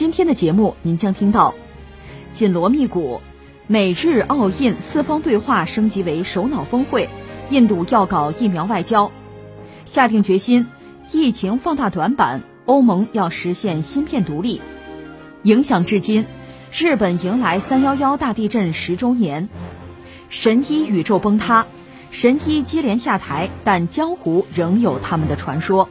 今天的节目您将听到：紧锣密鼓，美日澳印四方对话升级为首脑峰会，印度要搞疫苗外交，下定决心，疫情放大短板，欧盟要实现芯片独立。影响至今，日本迎来三幺幺大地震十周年，神医宇宙崩塌，神医接连下台，但江湖仍有他们的传说。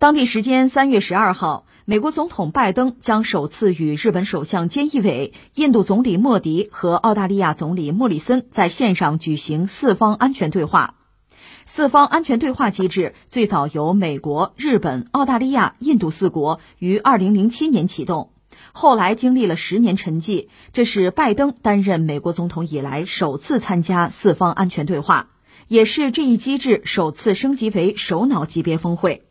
当地时间三月十二号，美国总统拜登将首次与日本首相菅义伟、印度总理莫迪和澳大利亚总理莫里森在线上举行四方安全对话。四方安全对话机制最早由美国、日本、澳大利亚、印度四国于二零零七年启动，后来经历了十年沉寂，这是拜登担任美国总统以来首次参加四方安全对话，也是这一机制首次升级为首脑级别峰会。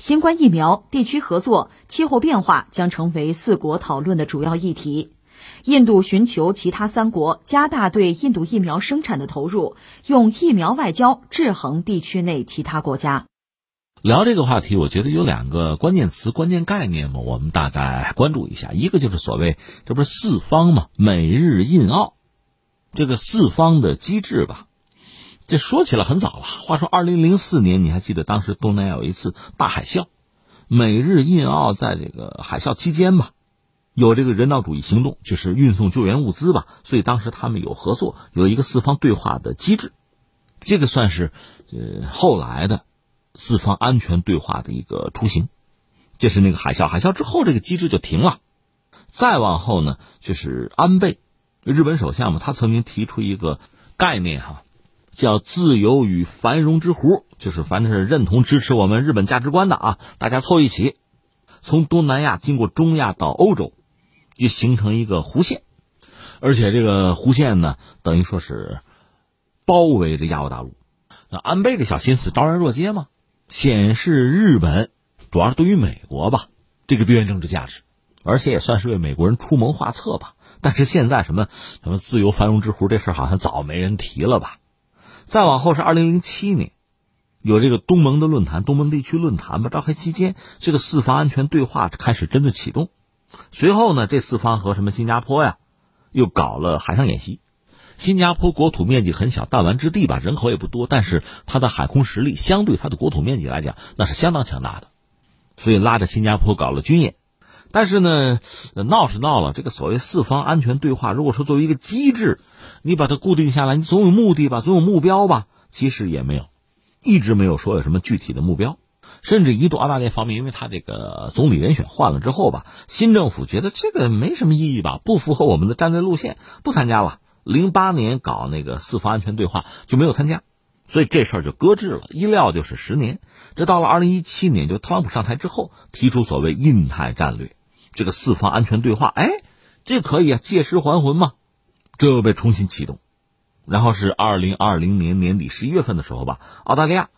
新冠疫苗、地区合作、气候变化将成为四国讨论的主要议题。印度寻求其他三国加大对印度疫苗生产的投入，用疫苗外交制衡地区内其他国家。聊这个话题，我觉得有两个关键词、关键概念嘛，我们大概关注一下。一个就是所谓，这不是四方嘛，美日印澳，这个四方的机制吧。这说起来很早了。话说，二零零四年，你还记得当时东南亚有一次大海啸，美日印澳在这个海啸期间吧，有这个人道主义行动，就是运送救援物资吧。所以当时他们有合作，有一个四方对话的机制，这个算是呃后来的四方安全对话的一个雏形。这是那个海啸，海啸之后这个机制就停了。再往后呢，就是安倍，日本首相嘛，他曾经提出一个概念哈。叫自由与繁荣之弧，就是凡是认同支持我们日本价值观的啊，大家凑一起，从东南亚经过中亚到欧洲，就形成一个弧线，而且这个弧线呢，等于说是包围着亚欧大陆。那安倍这小心思昭然若揭嘛，显示日本主要是对于美国吧，这个地缘政治价值，而且也算是为美国人出谋划策吧。但是现在什么什么自由繁荣之弧这事好像早没人提了吧？再往后是二零零七年，有这个东盟的论坛，东盟地区论坛吧，召开期间，这个四方安全对话开始真的启动。随后呢，这四方和什么新加坡呀，又搞了海上演习。新加坡国土面积很小，弹丸之地吧，人口也不多，但是它的海空实力相对它的国土面积来讲，那是相当强大的，所以拉着新加坡搞了军演。但是呢，闹是闹了，这个所谓四方安全对话，如果说作为一个机制，你把它固定下来，你总有目的吧，总有目标吧？其实也没有，一直没有说有什么具体的目标。甚至一度澳大利亚方面，因为他这个总理人选换了之后吧，新政府觉得这个没什么意义吧，不符合我们的战略路线，不参加了。零八年搞那个四方安全对话就没有参加，所以这事儿就搁置了。一料就是十年，这到了二零一七年，就特朗普上台之后提出所谓印太战略。这个四方安全对话，哎，这可以啊，借尸还魂嘛，这又被重新启动。然后是二零二零年年底十一月份的时候吧，澳大利亚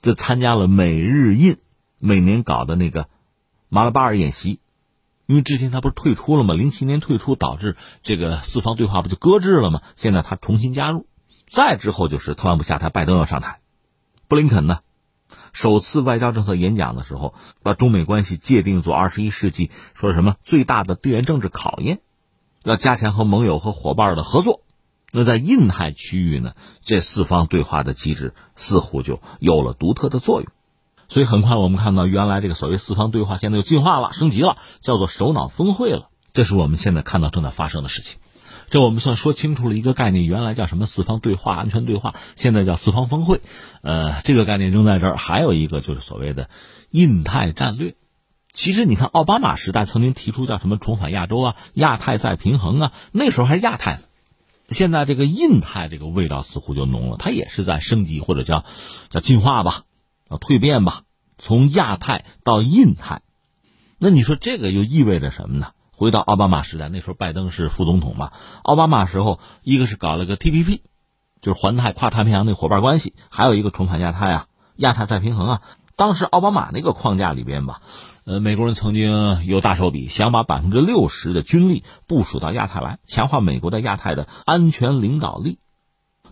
就参加了美日印每年搞的那个马拉巴尔演习，因为之前他不是退出了吗？零七年退出导致这个四方对话不就搁置了吗？现在他重新加入，再之后就是特朗普下台，拜登要上台，布林肯呢？首次外交政策演讲的时候，把中美关系界定作二十一世纪说什么最大的地缘政治考验，要加强和盟友和伙伴的合作。那在印太区域呢，这四方对话的机制似乎就有了独特的作用。所以很快我们看到，原来这个所谓四方对话现在又进化了、升级了，叫做首脑峰会了。这是我们现在看到正在发生的事情。这我们算说清楚了一个概念，原来叫什么四方对话、安全对话，现在叫四方峰会。呃，这个概念扔在这儿，还有一个就是所谓的印太战略。其实你看，奥巴马时代曾经提出叫什么重返亚洲啊、亚太再平衡啊，那时候还是亚太呢。现在这个印太这个味道似乎就浓了，它也是在升级或者叫叫进化吧，啊蜕变吧，从亚太到印太。那你说这个又意味着什么呢？回到奥巴马时代，那时候拜登是副总统嘛。奥巴马时候，一个是搞了个 TPP，就是环太跨太平洋那伙伴关系，还有一个重返亚太啊，亚太再平衡啊。当时奥巴马那个框架里边吧，呃，美国人曾经有大手笔，想把百分之六十的军力部署到亚太来，强化美国在亚太的安全领导力。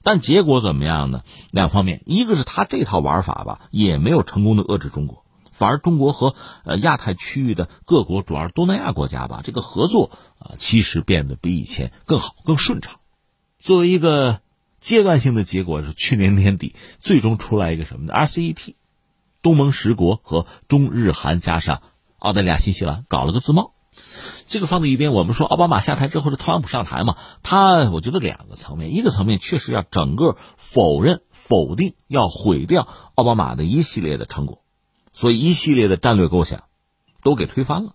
但结果怎么样呢？两方面，一个是他这套玩法吧，也没有成功的遏制中国。反而，中国和呃亚太区域的各国，主要是东南亚国家吧，这个合作啊，其实变得比以前更好、更顺畅。作为一个阶段性的结果，是去年年底最终出来一个什么呢？RCEP，东盟十国和中日韩加上澳大利亚、新西兰搞了个自贸。这个放在一边，我们说奥巴马下台之后是特朗普上台嘛？他我觉得两个层面，一个层面确实要整个否认、否定、要毁掉奥巴马的一系列的成果。所以一系列的战略构想，都给推翻了。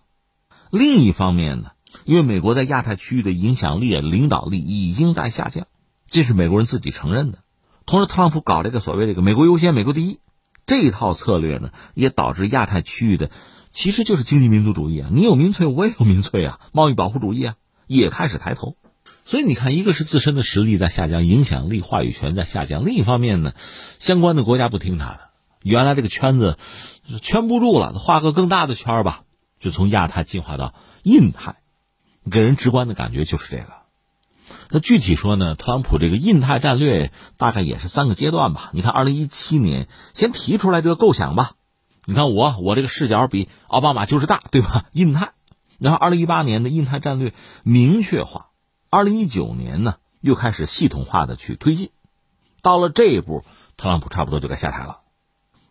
另一方面呢，因为美国在亚太区域的影响力、领导力已经在下降，这是美国人自己承认的。同时，特朗普搞这个所谓这个“美国优先、美国第一”这一套策略呢，也导致亚太区域的其实就是经济民族主义啊，你有民粹，我也有民粹啊，贸易保护主义啊，也开始抬头。所以你看，一个是自身的实力在下降，影响力、话语权在下降；另一方面呢，相关的国家不听他的。原来这个圈子圈不住了，画个更大的圈吧，就从亚太进化到印太，给人直观的感觉就是这个。那具体说呢，特朗普这个印太战略大概也是三个阶段吧。你看，二零一七年先提出来这个构想吧。你看我我这个视角比奥巴马就是大，对吧？印太，然后二零一八年的印太战略明确化，二零一九年呢又开始系统化的去推进，到了这一步，特朗普差不多就该下台了。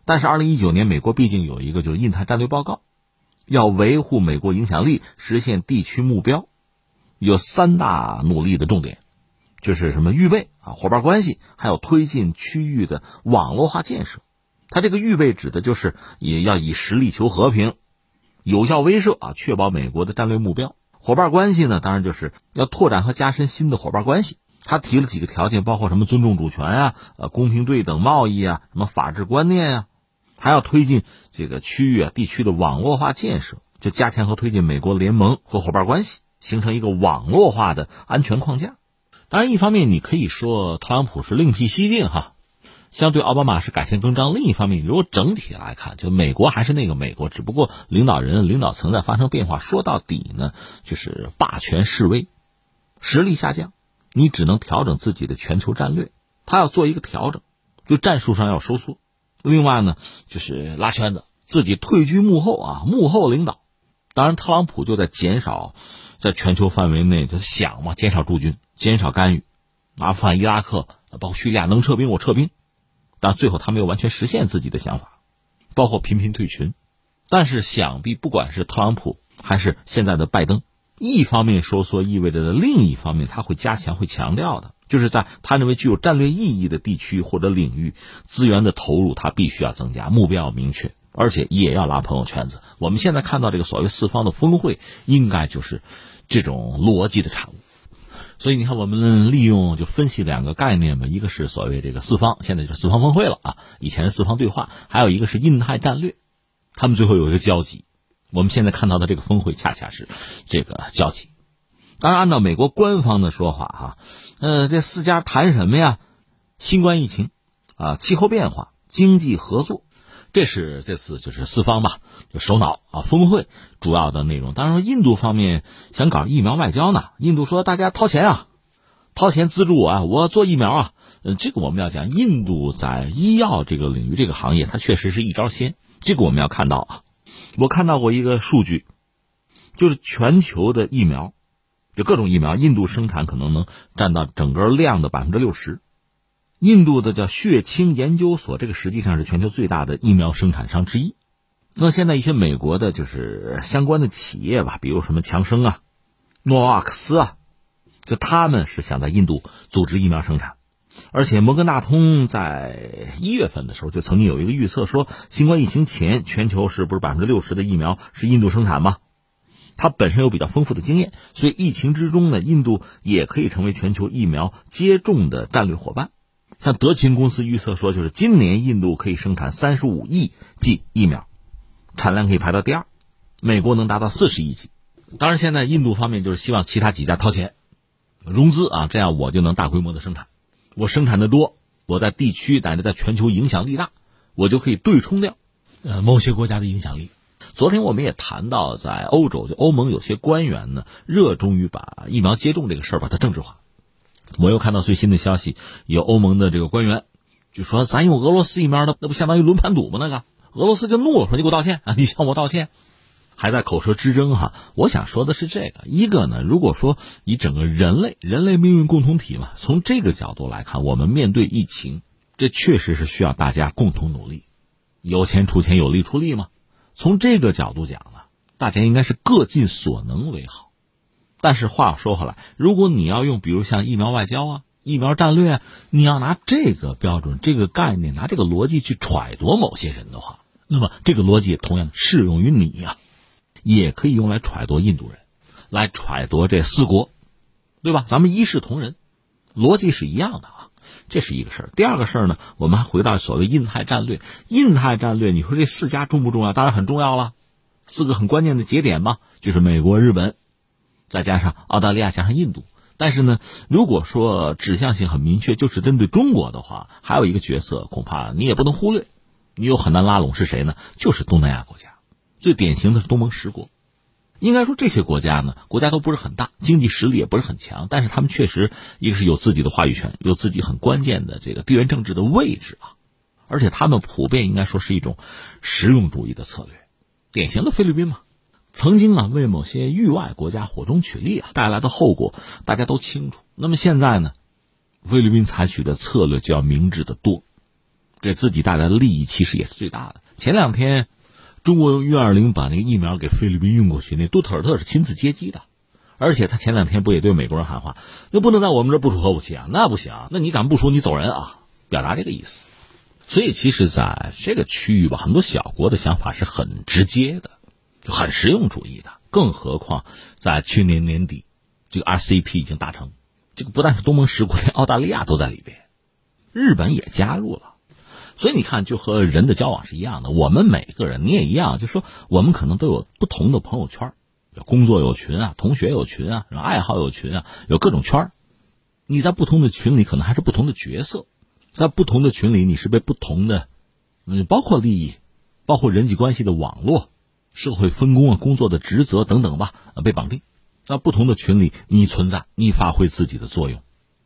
但是，二零一九年，美国毕竟有一个就是印太战略报告，要维护美国影响力，实现地区目标，有三大努力的重点，就是什么预备啊，伙伴关系，还有推进区域的网络化建设。它这个预备指的就是也要以实力求和平，有效威慑啊，确保美国的战略目标。伙伴关系呢，当然就是要拓展和加深新的伙伴关系。他提了几个条件，包括什么尊重主权啊，呃，公平对等贸易啊，什么法治观念啊。还要推进这个区域啊地区的网络化建设，就加强和推进美国联盟和伙伴关系，形成一个网络化的安全框架。当然，一方面你可以说特朗普是另辟蹊径哈，相对奥巴马是改弦更张；另一方面，如果整体来看，就美国还是那个美国，只不过领导人、领导层在发生变化。说到底呢，就是霸权示威，实力下降，你只能调整自己的全球战略。他要做一个调整，就战术上要收缩。另外呢，就是拉圈子，自己退居幕后啊，幕后领导。当然，特朗普就在减少，在全球范围内他想嘛，减少驻军，减少干预。阿富汗、伊拉克，包括叙利亚，能撤兵我撤兵。但最后他没有完全实现自己的想法，包括频频退群。但是想必不管是特朗普还是现在的拜登，一方面收缩意味着的，另一方面他会加强、会强调的。就是在他认为具有战略意义的地区或者领域，资源的投入他必须要增加，目标要明确，而且也要拉朋友圈子。我们现在看到这个所谓四方的峰会，应该就是这种逻辑的产物。所以你看，我们利用就分析两个概念嘛，一个是所谓这个四方，现在就是四方峰会了啊，以前是四方对话，还有一个是印太战略，他们最后有一个交集。我们现在看到的这个峰会，恰恰是这个交集。当然，按照美国官方的说法，哈，呃，这四家谈什么呀？新冠疫情，啊，气候变化，经济合作，这是这次就是四方吧，就首脑啊峰会主要的内容。当然，印度方面想搞疫苗外交呢。印度说，大家掏钱啊，掏钱资助我啊，我做疫苗啊，嗯，这个我们要讲，印度在医药这个领域这个行业，它确实是一招鲜。这个我们要看到啊，我看到过一个数据，就是全球的疫苗，就各种疫苗，印度生产可能能占到整个量的百分之六十。印度的叫血清研究所，这个实际上是全球最大的疫苗生产商之一。那现在一些美国的就是相关的企业吧，比如什么强生啊、诺瓦克斯啊，就他们是想在印度组织疫苗生产。而且摩根大通在一月份的时候就曾经有一个预测说，新冠疫情前全球是不是百分之六十的疫苗是印度生产吗？它本身有比较丰富的经验，所以疫情之中呢，印度也可以成为全球疫苗接种的战略伙伴。像德勤公司预测说，就是今年印度可以生产三十五亿剂疫苗，产量可以排到第二，美国能达到四十亿剂。当然，现在印度方面就是希望其他几家掏钱融资啊，这样我就能大规模的生产。我生产的多，我在地区乃至在全球影响力大，我就可以对冲掉，呃，某些国家的影响力。昨天我们也谈到，在欧洲，就欧盟有些官员呢，热衷于把疫苗接种这个事儿把它政治化。我又看到最新的消息，有欧盟的这个官员就说：“咱用俄罗斯疫苗，那那不相当于轮盘赌吗？那个俄罗斯就怒了，说你给我道歉啊！你向我道歉。”还在口舌之争哈，我想说的是这个一个呢，如果说以整个人类人类命运共同体嘛，从这个角度来看，我们面对疫情，这确实是需要大家共同努力，有钱出钱，有力出力嘛。从这个角度讲呢，大家应该是各尽所能为好。但是话又说回来，如果你要用比如像疫苗外交啊、疫苗战略啊，你要拿这个标准、这个概念、拿这个逻辑去揣度某些人的话，那么这个逻辑同样适用于你呀。也可以用来揣度印度人，来揣度这四国，对吧？咱们一视同仁，逻辑是一样的啊。这是一个事儿。第二个事儿呢，我们还回到所谓印太战略。印太战略，你说这四家重不重要？当然很重要了，四个很关键的节点嘛，就是美国、日本，再加上澳大利亚，加上印度。但是呢，如果说指向性很明确，就是针对中国的话，还有一个角色，恐怕你也不能忽略，你又很难拉拢是谁呢？就是东南亚国家。最典型的是东盟十国，应该说这些国家呢，国家都不是很大，经济实力也不是很强，但是他们确实一个是有自己的话语权，有自己很关键的这个地缘政治的位置啊，而且他们普遍应该说是一种实用主义的策略，典型的菲律宾嘛，曾经啊为某些域外国家火中取栗啊带来的后果大家都清楚。那么现在呢，菲律宾采取的策略就要明智的多，给自己带来的利益其实也是最大的。前两天。中国用运二零把那个疫苗给菲律宾运过去，那杜特尔特是亲自接机的，而且他前两天不也对美国人喊话，那不能在我们这部署核武器啊，那不行，那你敢部署你走人啊，表达这个意思。所以其实在这个区域吧，很多小国的想法是很直接的，很实用主义的。更何况在去年年底，这个 RCP 已经达成，这个不但是东盟十国，连 澳大利亚都在里边，日本也加入了。所以你看，就和人的交往是一样的。我们每个人，你也一样，就说我们可能都有不同的朋友圈，有工作有群啊，同学有群啊，爱好有群啊，有各种圈你在不同的群里，可能还是不同的角色，在不同的群里，你是被不同的，嗯，包括利益，包括人际关系的网络、社会分工啊、工作的职责等等吧，被绑定。那不同的群里，你存在，你发挥自己的作用，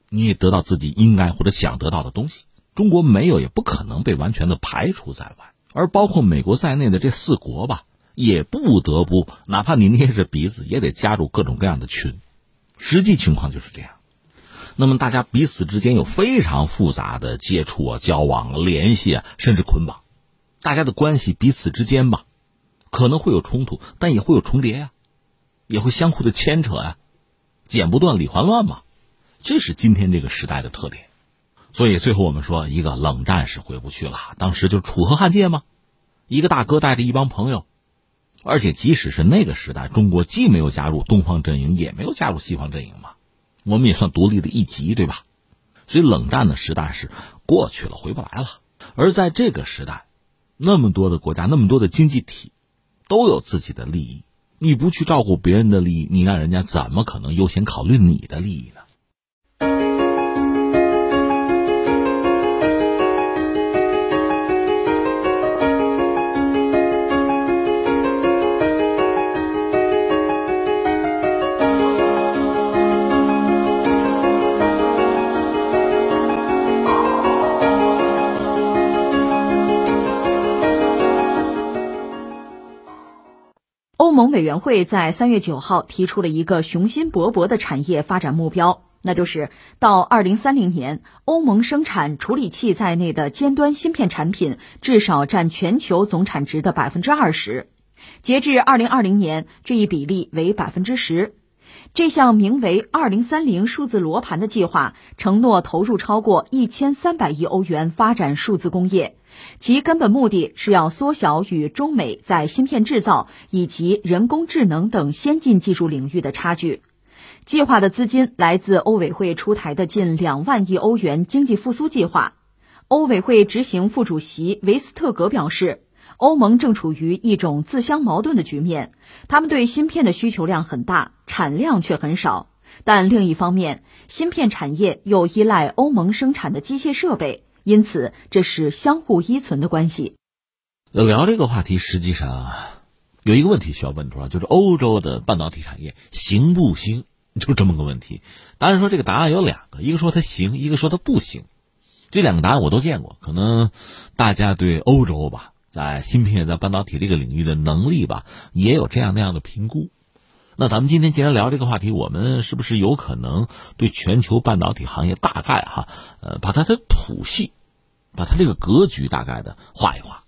你也得到自己应该或者想得到的东西。中国没有，也不可能被完全的排除在外，而包括美国在内的这四国吧，也不得不，哪怕你捏着鼻子，也得加入各种各样的群。实际情况就是这样。那么大家彼此之间有非常复杂的接触啊、交往、联系啊，甚至捆绑。大家的关系彼此之间吧，可能会有冲突，但也会有重叠呀，也会相互的牵扯呀，剪不断理还乱嘛。这是今天这个时代的特点。所以最后我们说，一个冷战是回不去了。当时就楚河汉界嘛，一个大哥带着一帮朋友，而且即使是那个时代，中国既没有加入东方阵营，也没有加入西方阵营嘛，我们也算独立的一级，对吧？所以冷战的时代是过去了，回不来了。而在这个时代，那么多的国家，那么多的经济体，都有自己的利益，你不去照顾别人的利益，你让人家怎么可能优先考虑你的利益呢？盟委员会在三月九号提出了一个雄心勃勃的产业发展目标，那就是到二零三零年，欧盟生产处理器在内的尖端芯片产品至少占全球总产值的百分之二十。截至二零二零年，这一比例为百分之十。这项名为“二零三零数字罗盘”的计划，承诺投入超过一千三百亿欧元发展数字工业，其根本目的是要缩小与中美在芯片制造以及人工智能等先进技术领域的差距。计划的资金来自欧委会出台的近两万亿欧元经济复苏计划。欧委会执行副主席维斯特格表示。欧盟正处于一种自相矛盾的局面，他们对芯片的需求量很大，产量却很少。但另一方面，芯片产业又依赖欧盟生产的机械设备，因此这是相互依存的关系。聊这个话题，实际上有一个问题需要问出来，就是欧洲的半导体产业行不行？就这么个问题。当然说这个答案有两个，一个说它行，一个说它不行。这两个答案我都见过，可能大家对欧洲吧。在芯片、在半导体这个领域的能力吧，也有这样那样的评估。那咱们今天既然聊这个话题，我们是不是有可能对全球半导体行业大概哈，呃，把它的谱系，把它这个格局大概的画一画？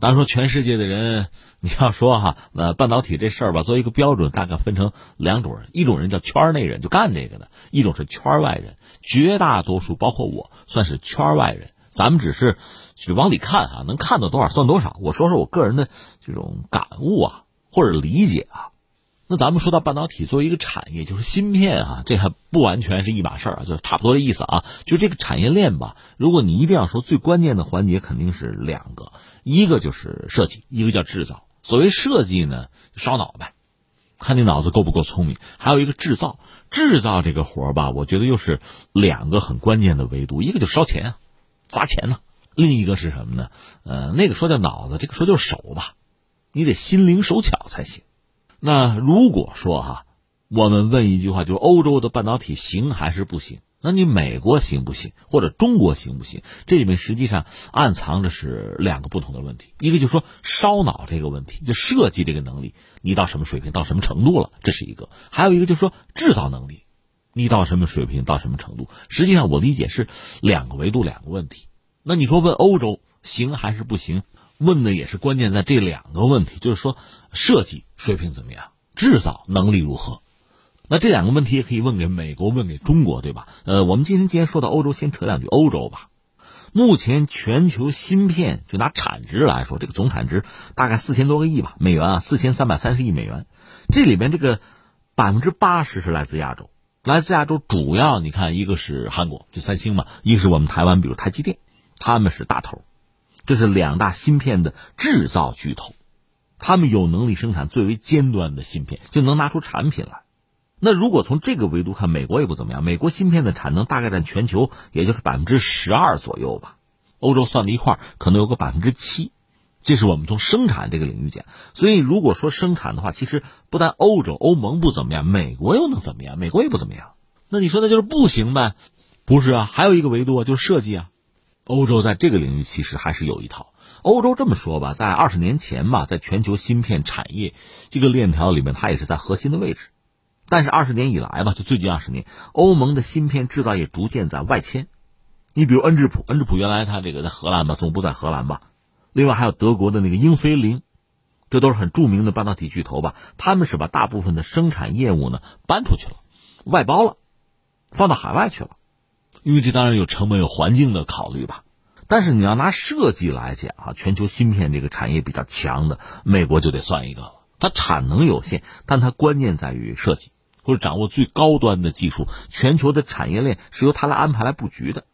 当然说，全世界的人，你要说哈，呃，半导体这事儿吧，作为一个标准，大概分成两种人：一种人叫圈内人，就干这个的；一种是圈外人。绝大多数，包括我，算是圈外人。咱们只是，去往里看啊，能看到多少算多少。我说说我个人的这种感悟啊，或者理解啊。那咱们说到半导体作为一个产业，就是芯片啊，这还不完全是一码事儿啊，就是差不多的意思啊。就这个产业链吧，如果你一定要说最关键的环节，肯定是两个，一个就是设计，一个叫制造。所谓设计呢，烧脑呗，看你脑子够不够聪明。还有一个制造，制造这个活儿吧，我觉得又是两个很关键的维度，一个就烧钱啊。砸钱呢，另一个是什么呢？呃，那个说叫脑子，这个说就是手吧，你得心灵手巧才行。那如果说哈，我们问一句话，就是欧洲的半导体行还是不行？那你美国行不行？或者中国行不行？这里面实际上暗藏着是两个不同的问题。一个就是说烧脑这个问题，就设计这个能力，你到什么水平，到什么程度了，这是一个；还有一个就是说制造能力。你到什么水平，到什么程度？实际上，我理解是两个维度，两个问题。那你说问欧洲行还是不行？问的也是关键在这两个问题，就是说设计水平怎么样，制造能力如何？那这两个问题也可以问给美国，问给中国，对吧？呃，我们今天既然说到欧洲，先扯两句欧洲吧。目前全球芯片就拿产值来说，这个总产值大概四千多个亿吧，美元啊，四千三百三十亿美元。这里边这个百分之八十是来自亚洲。来自亚洲主要，你看一个是韩国，就三星嘛；一个是我们台湾，比如台积电，他们是大头，这是两大芯片的制造巨头，他们有能力生产最为尖端的芯片，就能拿出产品来。那如果从这个维度看，美国也不怎么样，美国芯片的产能大概占全球也就是百分之十二左右吧，欧洲算在一块可能有个百分之七。这是我们从生产这个领域讲，所以如果说生产的话，其实不但欧洲、欧盟不怎么样，美国又能怎么样？美国也不怎么样。那你说那就是不行呗？不是啊，还有一个维度啊，就是设计啊。欧洲在这个领域其实还是有一套。欧洲这么说吧，在二十年前吧，在全球芯片产业这个链条里面，它也是在核心的位置。但是二十年以来吧，就最近二十年，欧盟的芯片制造业逐渐在外迁。你比如恩智浦，恩智浦原来它这个在荷兰吧，总部在荷兰吧。另外还有德国的那个英飞凌，这都是很著名的半导体巨头吧？他们是把大部分的生产业务呢搬出去了，外包了，放到海外去了，因为这当然有成本、有环境的考虑吧。但是你要拿设计来讲啊，全球芯片这个产业比较强的，美国就得算一个了。它产能有限，但它关键在于设计或者掌握最高端的技术，全球的产业链是由它来安排来布局的。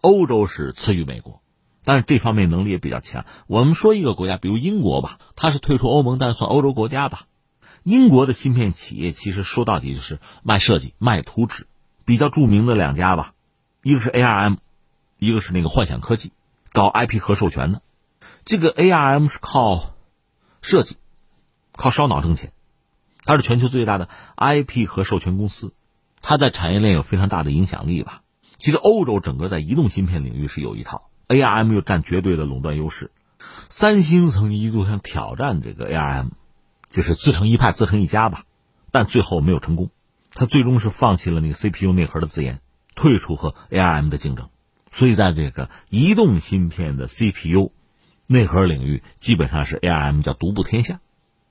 欧洲是次于美国。但是这方面能力也比较强。我们说一个国家，比如英国吧，它是退出欧盟，但算欧洲国家吧。英国的芯片企业其实说到底就是卖设计、卖图纸，比较著名的两家吧，一个是 ARM，一个是那个幻想科技，搞 IP 和授权的。这个 ARM 是靠设计、靠烧脑挣钱，它是全球最大的 IP 和授权公司，它在产业链有非常大的影响力吧。其实欧洲整个在移动芯片领域是有一套。ARM 又占绝对的垄断优势，三星曾经一度想挑战这个 ARM，就是自成一派、自成一家吧，但最后没有成功。他最终是放弃了那个 CPU 内核的自研，退出和 ARM 的竞争。所以在这个移动芯片的 CPU 内核领域，基本上是 ARM 叫独步天下。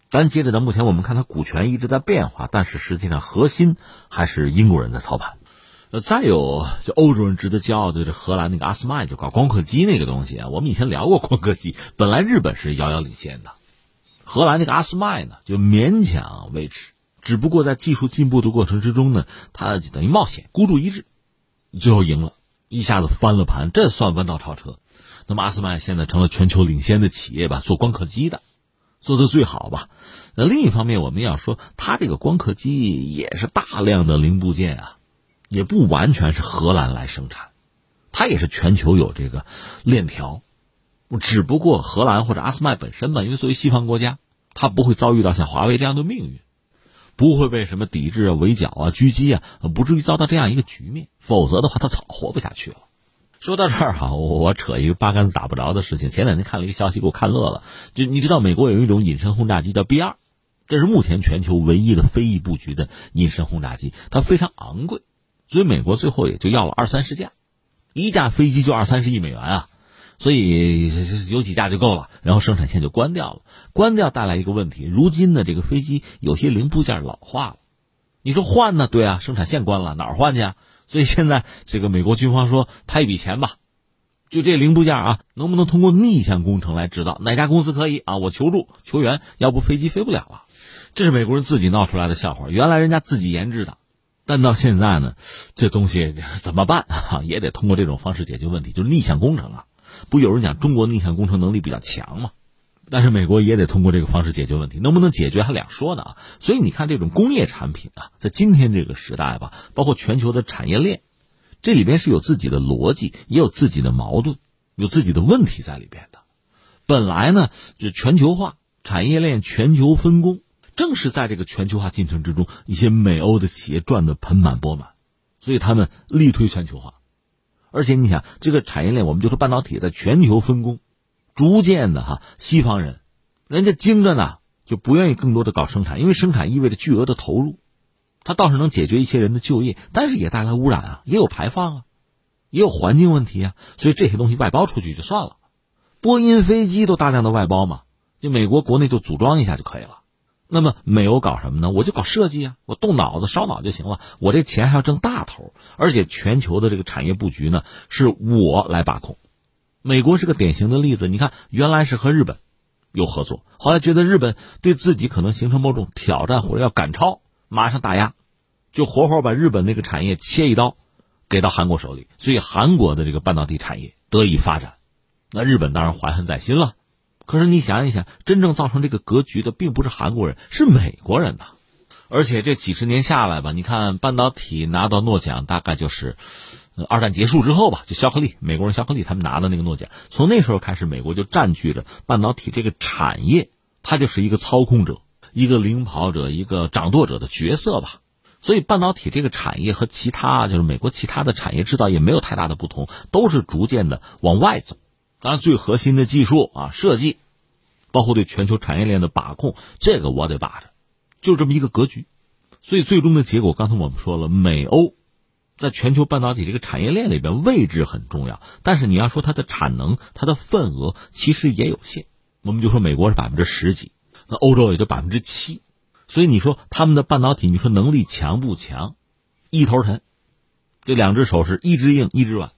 但截止到目前，我们看它股权一直在变化，但是实际上核心还是英国人在操盘。呃，再有就欧洲人值得骄傲的，这荷兰那个阿斯麦就搞光刻机那个东西啊。我们以前聊过光刻机，本来日本是遥遥领先的，荷兰那个阿斯麦呢就勉强维持，只不过在技术进步的过程之中呢，它就等于冒险孤注一掷，最后赢了，一下子翻了盘，这算弯道超车。那么阿斯麦现在成了全球领先的企业吧，做光刻机的。做的最好吧，那另一方面我们要说，它这个光刻机也是大量的零部件啊，也不完全是荷兰来生产，它也是全球有这个链条，只不过荷兰或者阿斯麦本身吧，因为作为西方国家，它不会遭遇到像华为这样的命运，不会被什么抵制啊、围剿啊、狙击啊，不至于遭到这样一个局面，否则的话，他早活不下去了。说到这儿哈，我扯一个八竿子打不着的事情。前两天看了一个消息，给我看乐了。就你知道，美国有一种隐身轰炸机叫 B 二，这是目前全球唯一的飞翼布局的隐身轰炸机，它非常昂贵，所以美国最后也就要了二三十架，一架飞机就二三十亿美元啊，所以有几架就够了。然后生产线就关掉了，关掉带来一个问题，如今呢这个飞机有些零部件老化了，你说换呢？对啊，生产线关了，哪儿换去啊？所以现在这个美国军方说拍一笔钱吧，就这零部件啊，能不能通过逆向工程来制造？哪家公司可以啊？我求助求援，要不飞机飞不了了。这是美国人自己闹出来的笑话。原来人家自己研制的，但到现在呢，这东西怎么办啊？也得通过这种方式解决问题，就是逆向工程啊。不有人讲中国逆向工程能力比较强吗？但是美国也得通过这个方式解决问题，能不能解决还两说呢啊！所以你看，这种工业产品啊，在今天这个时代吧，包括全球的产业链，这里边是有自己的逻辑，也有自己的矛盾，有自己的问题在里边的。本来呢，就全球化产业链全球分工，正是在这个全球化进程之中，一些美欧的企业赚得盆满钵满，所以他们力推全球化。而且你想，这个产业链，我们就说半导体在全球分工。逐渐的哈，西方人，人家精着呢，就不愿意更多的搞生产，因为生产意味着巨额的投入，它倒是能解决一些人的就业，但是也带来污染啊，也有排放啊，也有环境问题啊，所以这些东西外包出去就算了。波音飞机都大量的外包嘛，就美国国内就组装一下就可以了。那么美欧搞什么呢？我就搞设计啊，我动脑子烧脑就行了，我这钱还要挣大头，而且全球的这个产业布局呢，是我来把控。美国是个典型的例子，你看，原来是和日本有合作，后来觉得日本对自己可能形成某种挑战或者要赶超，马上打压，就活活把日本那个产业切一刀，给到韩国手里，所以韩国的这个半导体产业得以发展。那日本当然怀恨在心了，可是你想一想，真正造成这个格局的并不是韩国人，是美国人呐。而且这几十年下来吧，你看半导体拿到诺奖，大概就是。二战结束之后吧，就肖克利，美国人肖克利他们拿的那个诺奖，从那时候开始，美国就占据着半导体这个产业，它就是一个操控者、一个领跑者、一个掌舵者的角色吧。所以半导体这个产业和其他就是美国其他的产业制造业没有太大的不同，都是逐渐的往外走。当然，最核心的技术啊、设计，包括对全球产业链的把控，这个我得把着，就这么一个格局。所以最终的结果，刚才我们说了，美欧。在全球半导体这个产业链里边，位置很重要。但是你要说它的产能、它的份额，其实也有限。我们就说美国是百分之十几，那欧洲也就百分之七。所以你说他们的半导体，你说能力强不强？一头沉。这两只手是一只硬一只软，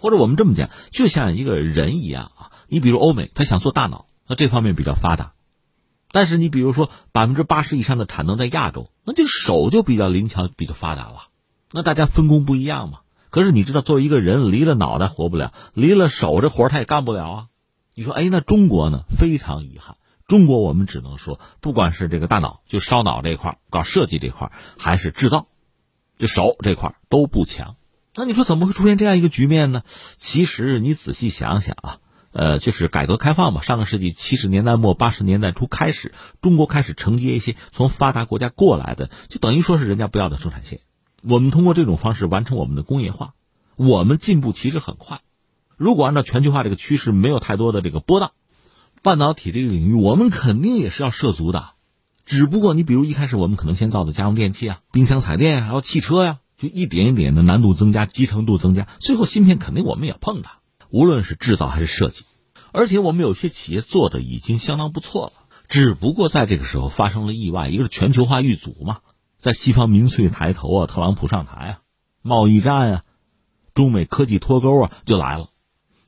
或者我们这么讲，就像一个人一样啊。你比如欧美，他想做大脑，那这方面比较发达。但是你比如说百分之八十以上的产能在亚洲，那这手就比较灵巧、比较发达了。那大家分工不一样嘛？可是你知道，作为一个人，离了脑袋活不了，离了手这活他也干不了啊。你说，哎，那中国呢？非常遗憾，中国我们只能说，不管是这个大脑，就烧脑这块搞设计这块还是制造，就手这块都不强。那你说怎么会出现这样一个局面呢？其实你仔细想想啊，呃，就是改革开放吧，上个世纪七十年代末八十年代初开始，中国开始承接一些从发达国家过来的，就等于说是人家不要的生产线。我们通过这种方式完成我们的工业化，我们进步其实很快。如果按照全球化这个趋势没有太多的这个波荡，半导体这个领域我们肯定也是要涉足的。只不过你比如一开始我们可能先造的家用电器啊、冰箱、彩电，还有汽车呀，就一点一点的难度增加、集成度增加，最后芯片肯定我们也碰它，无论是制造还是设计。而且我们有些企业做的已经相当不错了，只不过在这个时候发生了意外，一个是全球化遇阻嘛，在西方民粹抬头啊，特朗普上台啊，贸易战啊，中美科技脱钩啊就来了。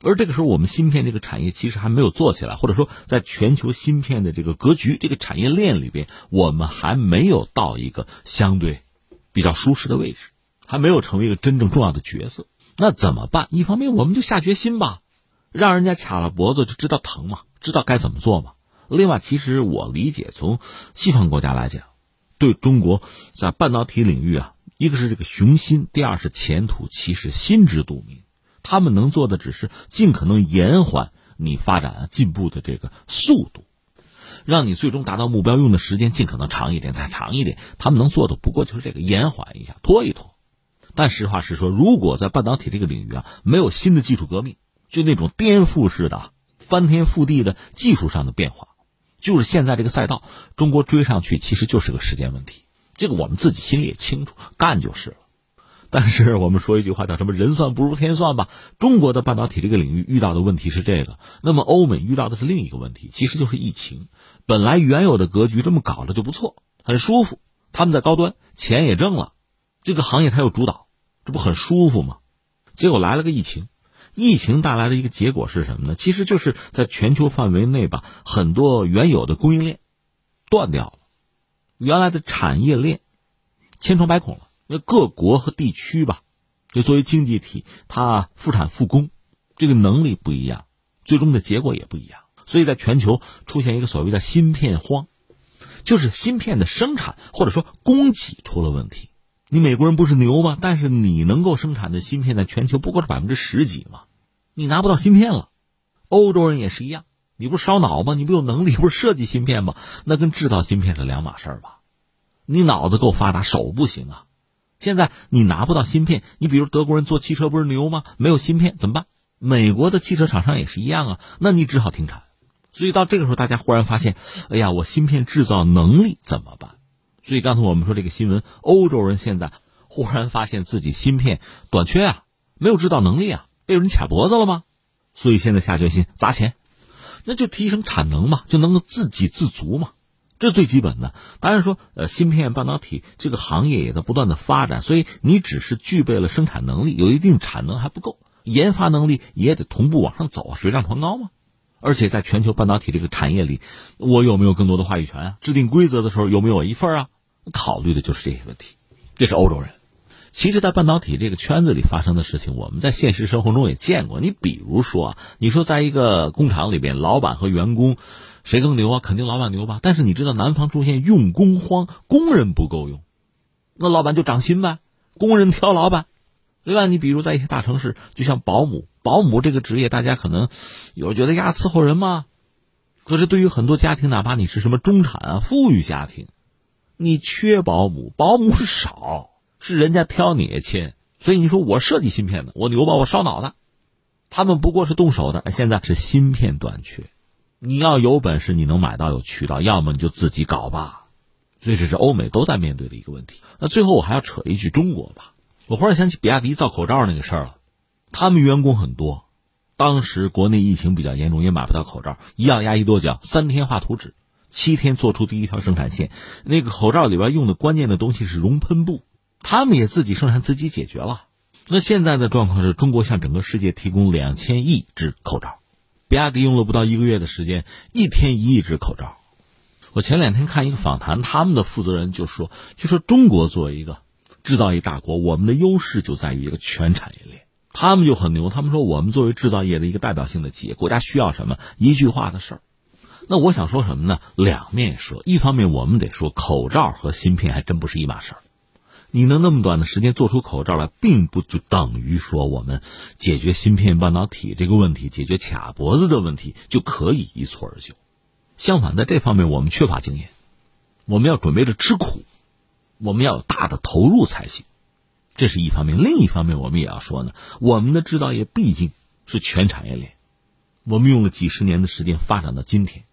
而这个时候，我们芯片这个产业其实还没有做起来，或者说在全球芯片的这个格局、这个产业链里边，我们还没有到一个相对比较舒适的位置，还没有成为一个真正重要的角色。那怎么办？一方面，我们就下决心吧。让人家卡了脖子就知道疼嘛，知道该怎么做嘛。另外，其实我理解，从西方国家来讲，对中国在半导体领域啊，一个是这个雄心，第二是前途，其实心知肚明。他们能做的只是尽可能延缓你发展进步的这个速度，让你最终达到目标用的时间尽可能长一点，再长一点。他们能做的不过就是这个延缓一下，拖一拖。但实话实说，如果在半导体这个领域啊，没有新的技术革命。就那种颠覆式的、翻天覆地的技术上的变化，就是现在这个赛道，中国追上去其实就是个时间问题。这个我们自己心里也清楚，干就是了。但是我们说一句话叫什么“人算不如天算”吧？中国的半导体这个领域遇到的问题是这个，那么欧美遇到的是另一个问题，其实就是疫情。本来原有的格局这么搞着就不错，很舒服，他们在高端，钱也挣了，这个行业它有主导，这不很舒服吗？结果来了个疫情。疫情带来的一个结果是什么呢？其实就是在全球范围内吧，很多原有的供应链断掉了，原来的产业链千疮百孔了。那各国和地区吧，就作为经济体，它复产复工这个能力不一样，最终的结果也不一样。所以在全球出现一个所谓的芯片荒，就是芯片的生产或者说供给出了问题。你美国人不是牛吗？但是你能够生产的芯片在全球不过是百分之十几嘛，你拿不到芯片了。欧洲人也是一样，你不是烧脑吗？你不有能力，不是设计芯片吗？那跟制造芯片是两码事儿吧？你脑子够发达，手不行啊。现在你拿不到芯片，你比如德国人做汽车不是牛吗？没有芯片怎么办？美国的汽车厂商也是一样啊，那你只好停产。所以到这个时候，大家忽然发现，哎呀，我芯片制造能力怎么办？所以刚才我们说这个新闻，欧洲人现在忽然发现自己芯片短缺啊，没有制造能力啊，被人卡脖子了吗？所以现在下决心砸钱，那就提升产能嘛，就能够自给自足嘛，这是最基本的。当然说，呃，芯片半导体这个行业也在不断的发展，所以你只是具备了生产能力，有一定产能还不够，研发能力也得同步往上走，水涨船高嘛。而且在全球半导体这个产业里，我有没有更多的话语权啊？制定规则的时候有没有一份啊？考虑的就是这些问题。这是欧洲人。其实，在半导体这个圈子里发生的事情，我们在现实生活中也见过。你比如说啊，你说在一个工厂里边，老板和员工谁更牛啊？肯定老板牛吧。但是你知道，南方出现用工荒，工人不够用，那老板就涨薪呗，工人挑老板。另外，你比如在一些大城市，就像保姆。保姆这个职业，大家可能有人觉得呀，伺候人嘛。可是对于很多家庭，哪怕你是什么中产啊、富裕家庭，你缺保姆，保姆少，是人家挑你亲。所以你说我设计芯片的，我牛吧？我烧脑的，他们不过是动手的。现在是芯片短缺，你要有本事，你能买到有渠道，要么你就自己搞吧。所以这是欧美都在面对的一个问题。那最后我还要扯一句中国吧，我忽然想起比亚迪造口罩那个事儿了。他们员工很多，当时国内疫情比较严重，也买不到口罩，一样压一跺脚，三天画图纸，七天做出第一条生产线。那个口罩里边用的关键的东西是熔喷布，他们也自己生产自己解决了。那现在的状况是中国向整个世界提供两千亿只口罩，比亚迪用了不到一个月的时间，一天一亿只口罩。我前两天看一个访谈，他们的负责人就说，就说中国作为一个制造业大国，我们的优势就在于一个全产业链。他们就很牛，他们说我们作为制造业的一个代表性的企业，国家需要什么一句话的事儿。那我想说什么呢？两面说，一方面我们得说口罩和芯片还真不是一码事儿。你能那么短的时间做出口罩来，并不就等于说我们解决芯片半导体这个问题、解决卡脖子的问题就可以一蹴而就。相反，在这方面我们缺乏经验，我们要准备着吃苦，我们要有大的投入才行。这是一方面，另一方面，我们也要说呢，我们的制造业毕竟是全产业链，我们用了几十年的时间发展到今天，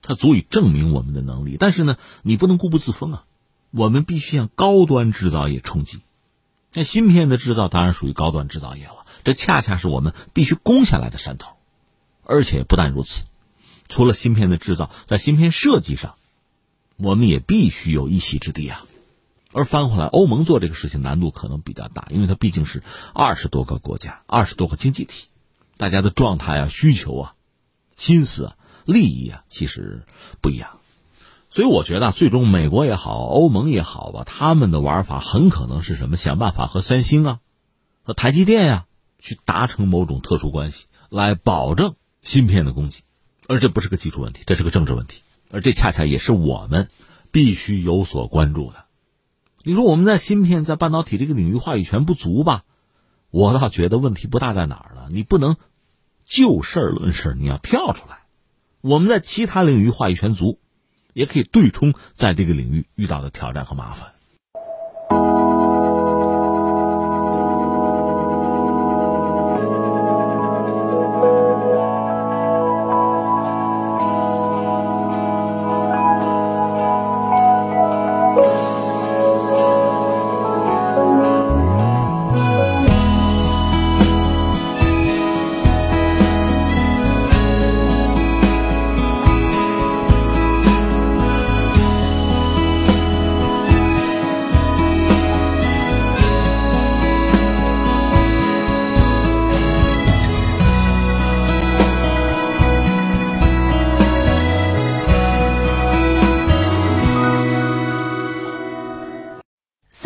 它足以证明我们的能力。但是呢，你不能固步自封啊，我们必须向高端制造业冲击。那芯片的制造当然属于高端制造业了，这恰恰是我们必须攻下来的山头。而且不但如此，除了芯片的制造，在芯片设计上，我们也必须有一席之地啊。而翻回来，欧盟做这个事情难度可能比较大，因为它毕竟是二十多个国家、二十多个经济体，大家的状态啊、需求啊、心思啊、利益啊，其实不一样。所以我觉得，最终美国也好，欧盟也好吧，他们的玩法很可能是什么？想办法和三星啊、和台积电呀去达成某种特殊关系，来保证芯片的供给。而这不是个技术问题，这是个政治问题，而这恰恰也是我们必须有所关注的。你说我们在芯片、在半导体这个领域话语权不足吧？我倒觉得问题不大在哪儿了。你不能就事论事，你要跳出来。我们在其他领域话语权足，也可以对冲在这个领域遇到的挑战和麻烦。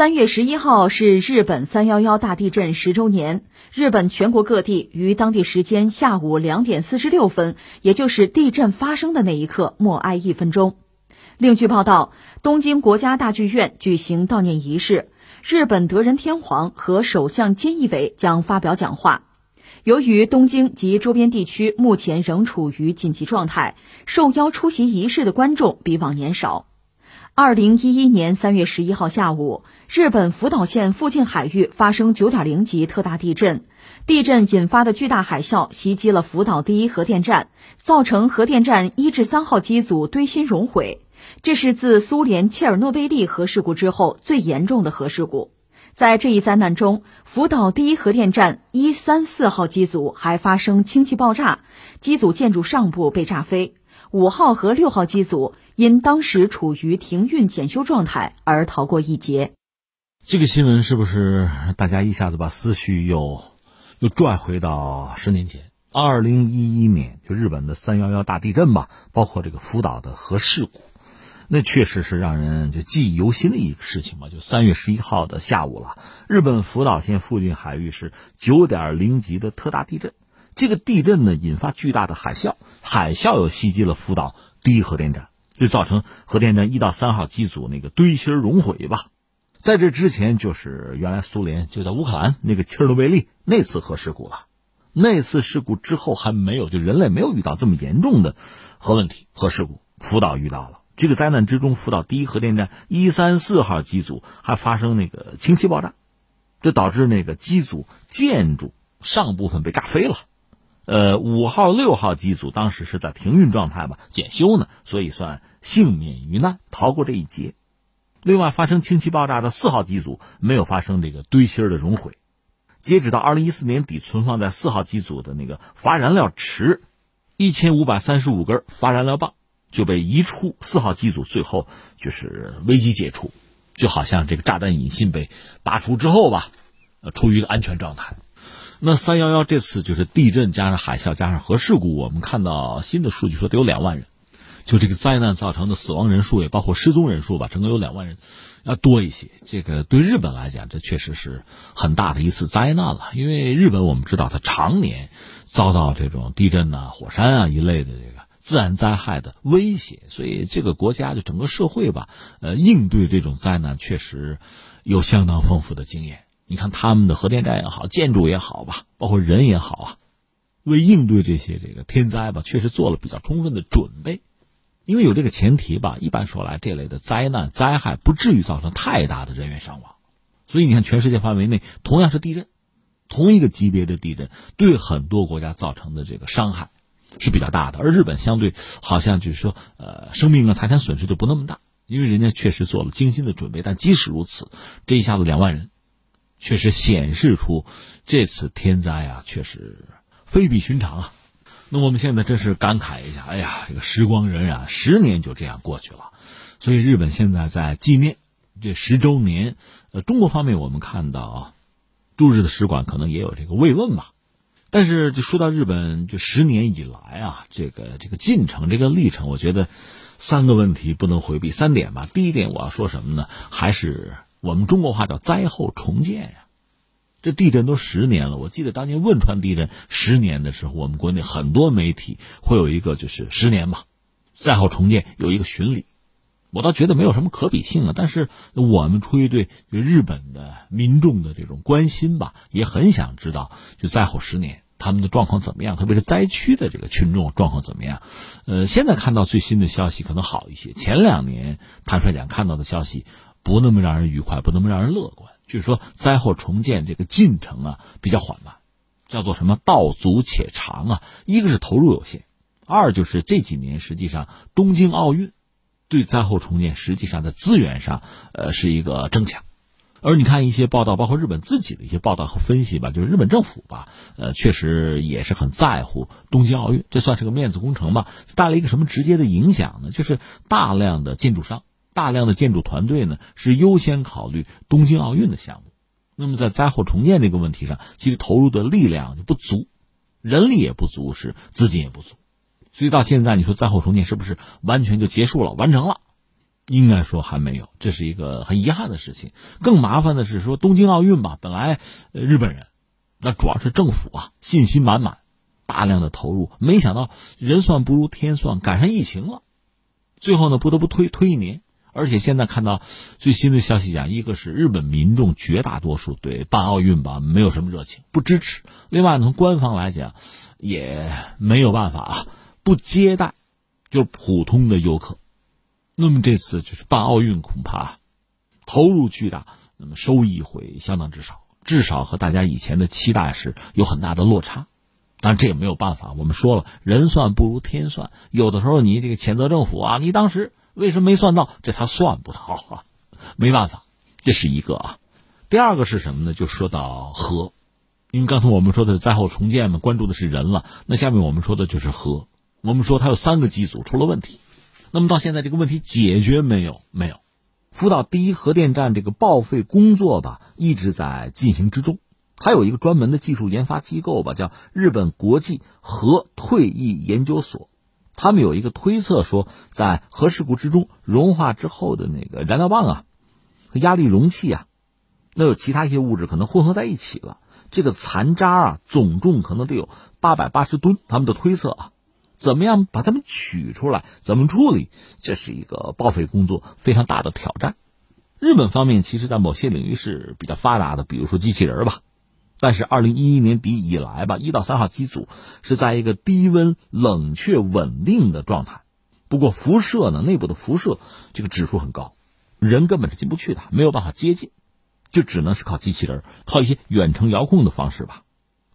三月十一号是日本三幺幺大地震十周年。日本全国各地于当地时间下午两点四十六分，也就是地震发生的那一刻，默哀一分钟。另据报道，东京国家大剧院举行悼念仪式，日本德仁天皇和首相菅义伟将发表讲话。由于东京及周边地区目前仍处于紧急状态，受邀出席仪式的观众比往年少。二零一一年三月十一号下午，日本福岛县附近海域发生九点零级特大地震，地震引发的巨大海啸袭击了福岛第一核电站，造成核电站一至三号机组堆芯熔毁，这是自苏联切尔诺贝利核事故之后最严重的核事故。在这一灾难中，福岛第一核电站一、三、四号机组还发生氢气爆炸，机组建筑上部被炸飞。五号和六号机组因当时处于停运检修状态而逃过一劫。这个新闻是不是大家一下子把思绪又又拽回到十年前？二零一一年，就日本的三幺幺大地震吧，包括这个福岛的核事故，那确实是让人就记忆犹新的一个事情嘛。就三月十一号的下午了，日本福岛县附近海域是九点零级的特大地震。这个地震呢，引发巨大的海啸，海啸又袭击了福岛第一核电站，就造成核电站一到三号机组那个堆芯熔毁吧。在这之前，就是原来苏联就在乌克兰那个切尔诺贝利那次核事故了。那次事故之后还没有，就人类没有遇到这么严重的核问题、核事故。福岛遇到了这个灾难之中，福岛第一核电站一三四号机组还发生那个氢气爆炸，这导致那个机组建筑上部分被炸飞了。呃，五号、六号机组当时是在停运状态吧，检修呢，所以算幸免于难，逃过这一劫。另外，发生氢气爆炸的四号机组没有发生这个堆芯的熔毁。截止到二零一四年底，存放在四号机组的那个乏燃料池，一千五百三十五根乏燃料棒就被移出四号机组，最后就是危机解除，就好像这个炸弹引信被拔除之后吧，呃，处于一个安全状态。那三幺幺这次就是地震加上海啸加上核事故，我们看到新的数据说得有两万人，就这个灾难造成的死亡人数也包括失踪人数吧，整个有两万人，要多一些。这个对日本来讲，这确实是很大的一次灾难了。因为日本我们知道，它常年遭到这种地震啊、火山啊一类的这个自然灾害的威胁，所以这个国家就整个社会吧，呃，应对这种灾难确实有相当丰富的经验。你看他们的核电站也好，建筑也好吧，包括人也好啊，为应对这些这个天灾吧，确实做了比较充分的准备。因为有这个前提吧，一般说来，这类的灾难灾害不至于造成太大的人员伤亡。所以你看，全世界范围内同样是地震，同一个级别的地震，对很多国家造成的这个伤害，是比较大的，而日本相对好像就是说，呃，生命啊、财产损失就不那么大，因为人家确实做了精心的准备。但即使如此，这一下子两万人，确实显示出这次天灾啊，确实非比寻常啊。那我们现在真是感慨一下，哎呀，这个时光荏苒，十年就这样过去了。所以日本现在在纪念这十周年，呃，中国方面我们看到啊，驻日的使馆可能也有这个慰问吧。但是，就说到日本，就十年以来啊，这个这个进程、这个历程，我觉得三个问题不能回避。三点吧。第一点，我要说什么呢？还是我们中国话叫灾后重建呀。这地震都十年了，我记得当年汶川地震十年的时候，我们国内很多媒体会有一个就是十年吧，灾后重建有一个巡礼。我倒觉得没有什么可比性啊。但是我们出于对日本的民众的这种关心吧，也很想知道，就灾后十年。他们的状况怎么样？特别是灾区的这个群众状况怎么样？呃，现在看到最新的消息可能好一些。前两年坦率讲看到的消息不那么让人愉快，不那么让人乐观。就是说灾后重建这个进程啊比较缓慢，叫做什么“道阻且长”啊。一个是投入有限，二就是这几年实际上东京奥运对灾后重建实际上在资源上呃是一个争抢。而你看一些报道，包括日本自己的一些报道和分析吧，就是日本政府吧，呃，确实也是很在乎东京奥运，这算是个面子工程吧。带来一个什么直接的影响呢？就是大量的建筑商、大量的建筑团队呢，是优先考虑东京奥运的项目。那么在灾后重建这个问题上，其实投入的力量不足，人力也不足，是资金也不足。所以到现在，你说灾后重建是不是完全就结束了、完成了？应该说还没有，这是一个很遗憾的事情。更麻烦的是说东京奥运吧，本来日本人，那主要是政府啊，信心满满，大量的投入，没想到人算不如天算，赶上疫情了，最后呢不得不推推一年。而且现在看到最新的消息讲，一个是日本民众绝大多数对办奥运吧没有什么热情，不支持；另外从官方来讲，也没有办法啊，不接待，就是普通的游客。那么这次就是办奥运，恐怕投入巨大，那么收益会相当之少，至少和大家以前的期待是有很大的落差。但这也没有办法，我们说了，人算不如天算，有的时候你这个谴责政府啊，你当时为什么没算到？这他算不到啊，没办法，这是一个啊。第二个是什么呢？就说到核，因为刚才我们说的是灾后重建嘛，关注的是人了。那下面我们说的就是核，我们说它有三个机组出了问题。那么到现在这个问题解决没有？没有，福岛第一核电站这个报废工作吧一直在进行之中。还有一个专门的技术研发机构吧，叫日本国际核退役研究所，他们有一个推测说，在核事故之中融化之后的那个燃料棒啊和压力容器啊，那有其他一些物质可能混合在一起了，这个残渣啊总重可能得有八百八十吨，他们的推测啊。怎么样把它们取出来？怎么处理？这是一个报废工作非常大的挑战。日本方面其实，在某些领域是比较发达的，比如说机器人吧。但是，二零一一年底以来吧，一到三号机组是在一个低温冷却稳定的状态。不过，辐射呢，内部的辐射这个指数很高，人根本是进不去的，没有办法接近，就只能是靠机器人，靠一些远程遥控的方式吧。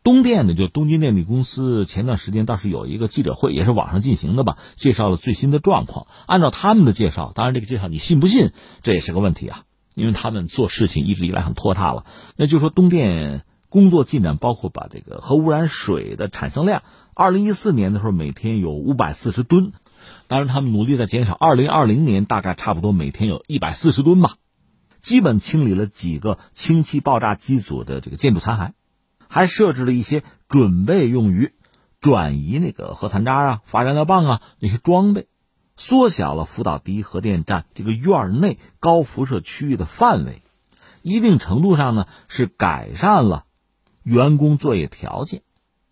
东电呢，就东京电力公司，前段时间倒是有一个记者会，也是网上进行的吧，介绍了最新的状况。按照他们的介绍，当然这个介绍你信不信，这也是个问题啊，因为他们做事情一直以来很拖沓了。那就说东电工作进展，包括把这个核污染水的产生量，二零一四年的时候每天有五百四十吨，当然他们努力在减少，二零二零年大概差不多每天有一百四十吨吧，基本清理了几个氢气爆炸机组的这个建筑残骸。还设置了一些准备用于转移那个核残渣啊、发燃料棒啊那些装备，缩小了福岛第一核电站这个院内高辐射区域的范围，一定程度上呢是改善了员工作业条件。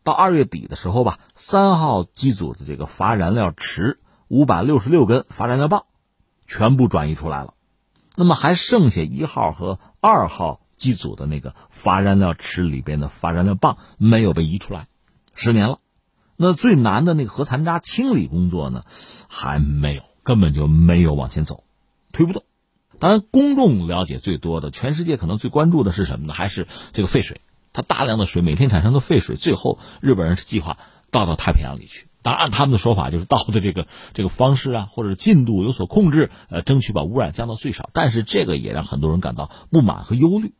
到二月底的时候吧，三号机组的这个乏燃料池五百六十六根乏燃料棒全部转移出来了，那么还剩下一号和二号。机组的那个乏燃料池里边的乏燃料棒没有被移出来，十年了。那最难的那个核残渣清理工作呢，还没有，根本就没有往前走，推不动。当然，公众了解最多的，全世界可能最关注的是什么呢？还是这个废水？它大量的水每天产生的废水，最后日本人是计划倒到太平洋里去。当然，按他们的说法就是倒的这个这个方式啊，或者进度有所控制，呃，争取把污染降到最少。但是这个也让很多人感到不满和忧虑。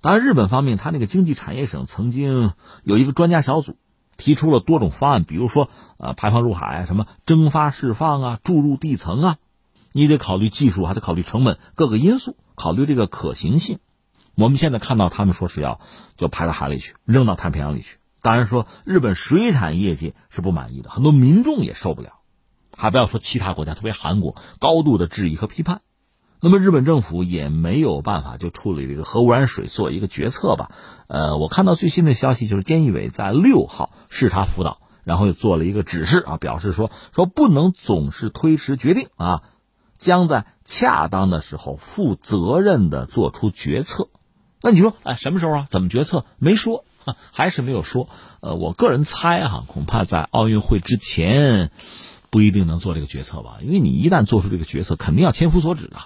当然，日本方面他那个经济产业省曾经有一个专家小组，提出了多种方案，比如说呃排放入海，什么蒸发释放啊，注入地层啊，你得考虑技术，还得考虑成本各个因素，考虑这个可行性。我们现在看到他们说是要就排到海里去，扔到太平洋里去。当然说，日本水产业界是不满意的，很多民众也受不了，还不要说其他国家，特别韩国高度的质疑和批判。那么日本政府也没有办法就处理这个核污染水做一个决策吧？呃，我看到最新的消息就是菅义伟在六号视察福岛，然后又做了一个指示啊，表示说说不能总是推迟决定啊，将在恰当的时候负责任的做出决策。那你说，哎，什么时候啊？怎么决策？没说。还是没有说，呃，我个人猜哈，恐怕在奥运会之前不一定能做这个决策吧，因为你一旦做出这个决策，肯定要千夫所指的，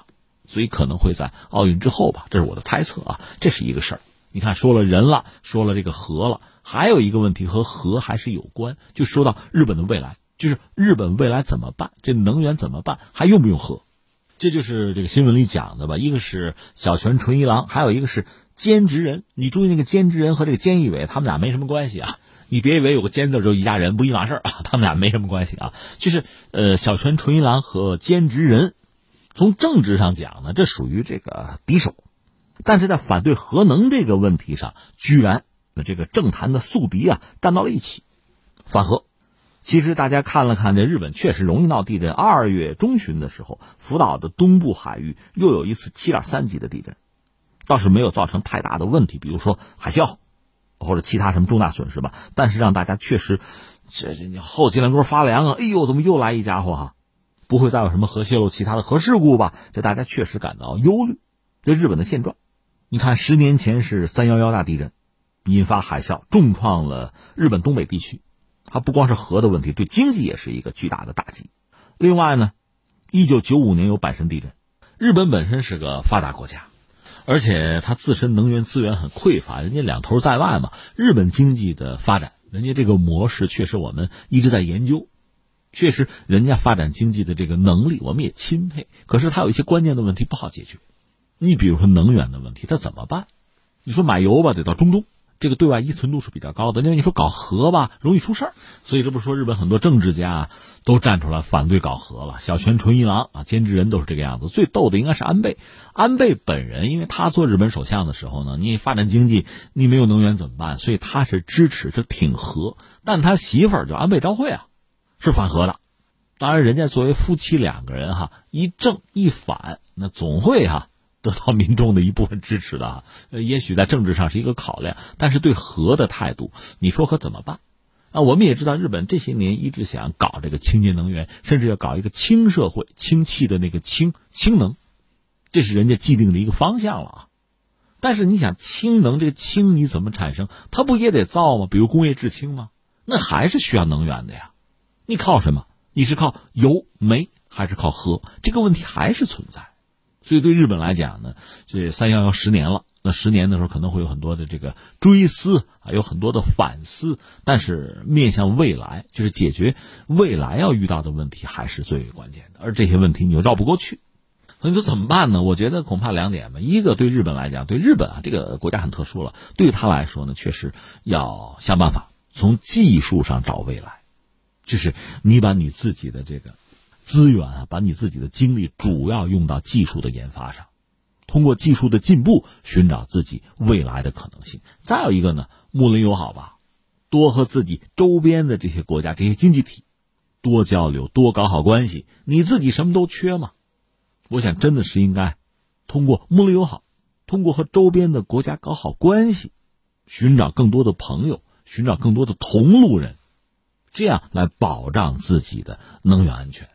所以可能会在奥运之后吧，这是我的猜测啊，这是一个事儿。你看，说了人了，说了这个核了，还有一个问题和核还是有关，就说到日本的未来，就是日本未来怎么办？这能源怎么办？还用不用核？这就是这个新闻里讲的吧？一个是小泉纯一郎，还有一个是。兼职人，你注意那个兼职人和这个菅义伟，他们俩没什么关系啊！你别以为有个兼字就一家人，不一码事啊！他们俩没什么关系啊，就是呃，小泉纯一郎和兼职人，从政治上讲呢，这属于这个敌手，但是在反对核能这个问题上，居然这个政坛的宿敌啊站到了一起，反核。其实大家看了看，这日本确实容易闹地震。二月中旬的时候，福岛的东部海域又有一次七点三级的地震。倒是没有造成太大的问题，比如说海啸，或者其他什么重大损失吧。但是让大家确实，这这你后脊梁骨发凉啊！哎呦，怎么又来一家伙哈？不会再有什么核泄漏、其他的核事故吧？这大家确实感到忧虑。对日本的现状，你看，十年前是三幺幺大地震，引发海啸，重创了日本东北地区。它不光是核的问题，对经济也是一个巨大的打击。另外呢，一九九五年有阪神地震，日本本身是个发达国家。而且它自身能源资源很匮乏，人家两头在外嘛。日本经济的发展，人家这个模式确实我们一直在研究，确实人家发展经济的这个能力我们也钦佩。可是它有一些关键的问题不好解决，你比如说能源的问题，它怎么办？你说买油吧，得到中东。这个对外依存度是比较高的，因为你说搞核吧，容易出事儿，所以这不是说日本很多政治家都站出来反对搞核了。小泉纯一郎啊，兼职人都是这个样子。最逗的应该是安倍，安倍本人，因为他做日本首相的时候呢，你发展经济，你没有能源怎么办？所以他是支持是挺核，但他媳妇儿就安倍昭惠啊，是反核的。当然，人家作为夫妻两个人哈，一正一反，那总会哈。得到民众的一部分支持的，呃，也许在政治上是一个考量，但是对核的态度，你说可怎么办？啊，我们也知道日本这些年一直想搞这个清洁能源，甚至要搞一个氢社会，氢气的那个氢氢能，这是人家既定的一个方向了啊。但是你想，氢能这个氢你怎么产生？它不也得造吗？比如工业制氢吗？那还是需要能源的呀。你靠什么？你是靠油煤还是靠核？这个问题还是存在。所以对日本来讲呢，这三幺幺十年了，那十年的时候可能会有很多的这个追思啊，有很多的反思。但是面向未来，就是解决未来要遇到的问题，还是最为关键的。而这些问题你又绕不过去，那你说怎么办呢？我觉得恐怕两点吧。一个对日本来讲，对日本啊这个国家很特殊了，对他来说呢，确实要想办法从技术上找未来，就是你把你自己的这个。资源啊，把你自己的精力主要用到技术的研发上，通过技术的进步寻找自己未来的可能性。再有一个呢，睦邻友好吧，多和自己周边的这些国家、这些经济体多交流，多搞好关系。你自己什么都缺吗？我想真的是应该通过睦邻友好，通过和周边的国家搞好关系，寻找更多的朋友，寻找更多的同路人，这样来保障自己的能源安全。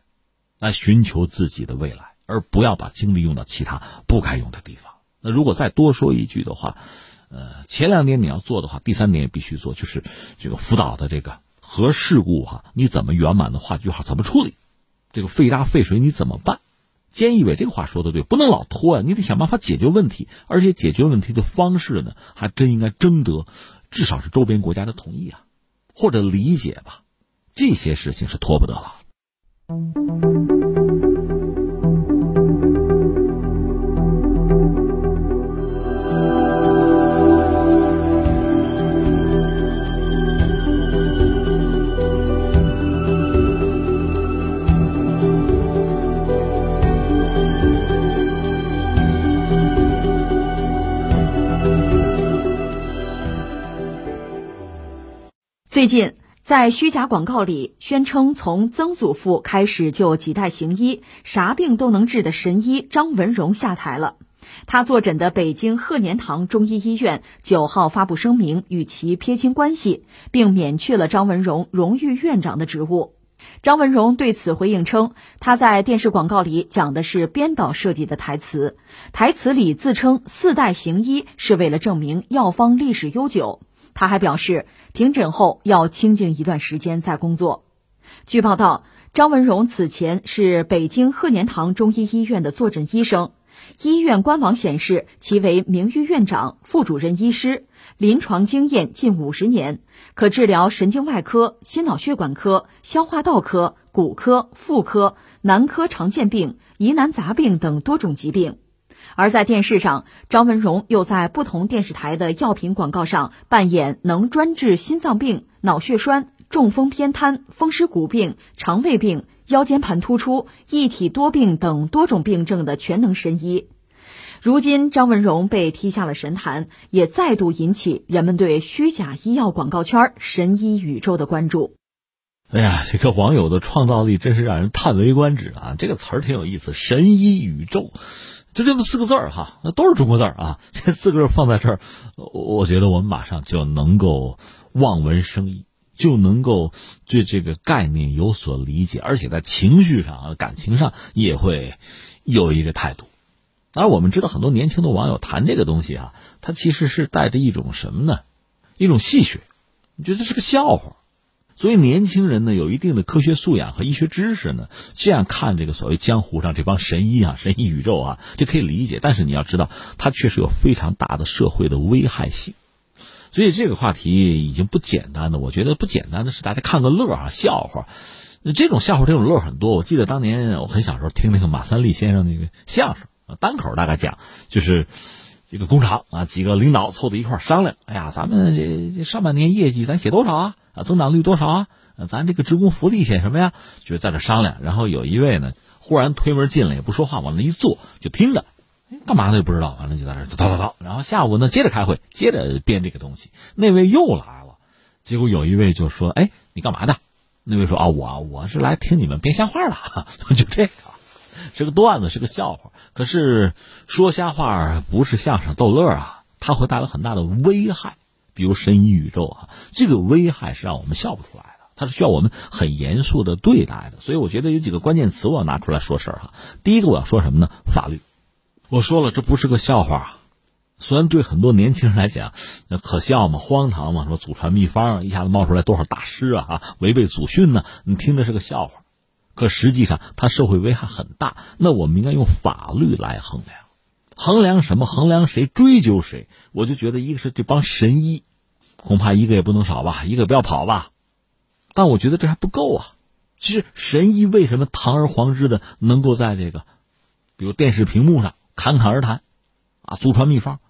来寻求自己的未来，而不要把精力用到其他不该用的地方。那如果再多说一句的话，呃，前两点你要做的话，第三点也必须做，就是这个辅导的这个核事故哈，你怎么圆满的画句号？怎么处理？这个废渣废水你怎么办？菅义伟这个话说的对，不能老拖呀，你得想办法解决问题，而且解决问题的方式呢，还真应该征得至少是周边国家的同意啊，或者理解吧。这些事情是拖不得了。最近，在虚假广告里宣称从曾祖父开始就几代行医，啥病都能治的神医张文荣下台了。他坐诊的北京鹤年堂中医医院九号发布声明，与其撇清关系，并免去了张文荣荣誉院长的职务。张文荣对此回应称，他在电视广告里讲的是编导设计的台词，台词里自称四代行医是为了证明药方历史悠久。他还表示，停诊后要清静一段时间再工作。据报道，张文荣此前是北京鹤年堂中医医院的坐诊医生，医院官网显示其为名誉院长、副主任医师，临床经验近五十年，可治疗神经外科、心脑血管科、消化道科、骨科、妇科、男科常见病、疑难杂病等多种疾病。而在电视上，张文荣又在不同电视台的药品广告上扮演能专治心脏病、脑血栓、中风偏瘫、风湿骨病、肠胃病、腰间盘突出、一体多病等多种病症的全能神医。如今，张文荣被踢下了神坛，也再度引起人们对虚假医药广告圈神医宇宙的关注。哎呀，这个网友的创造力真是让人叹为观止啊！这个词儿挺有意思，“神医宇宙”。就这么四个字儿哈，那都是中国字儿啊。这四个字放在这儿，我觉得我们马上就能够望文生义，就能够对这个概念有所理解，而且在情绪上啊、感情上也会有一个态度。而我们知道，很多年轻的网友谈这个东西啊，他其实是带着一种什么呢？一种戏谑，你觉得这是个笑话。所以年轻人呢，有一定的科学素养和医学知识呢，这样看这个所谓江湖上这帮神医啊、神医宇宙啊，就可以理解。但是你要知道，它确实有非常大的社会的危害性。所以这个话题已经不简单的，我觉得不简单的是大家看个乐啊，笑话。这种笑话、这种乐很多。我记得当年我很小时候听那个马三立先生那个相声，单口大概讲就是这个工厂啊，几个领导凑在一块商量，哎呀，咱们这上半年业绩咱写多少啊？啊，增长率多少啊？咱这个职工福利写什么呀？就在这商量。然后有一位呢，忽然推门进来，也不说话，往那一坐，就听着。干嘛呢？也不知道。反正就在那叨叨叨。然后下午呢，接着开会，接着编这个东西。那位又来了，结果有一位就说：“哎，你干嘛的？”那位说：“啊，我我是来听你们编瞎话的。”就这个，是个段子，是个笑话。可是说瞎话不是相声逗乐啊，它会带来很大的危害。比如神医宇宙啊，这个危害是让我们笑不出来的，它是需要我们很严肃的对待的。所以我觉得有几个关键词我要拿出来说事儿哈。第一个我要说什么呢？法律。我说了，这不是个笑话，虽然对很多年轻人来讲，那可笑嘛，荒唐嘛，说祖传秘方一下子冒出来多少大师啊，违背祖训呢？你听的是个笑话，可实际上它社会危害很大。那我们应该用法律来衡量。衡量什么？衡量谁？追究谁？我就觉得，一个是这帮神医，恐怕一个也不能少吧，一个不要跑吧。但我觉得这还不够啊。其实神医为什么堂而皇之的能够在这个，比如电视屏幕上侃侃而谈，啊，祖传秘方，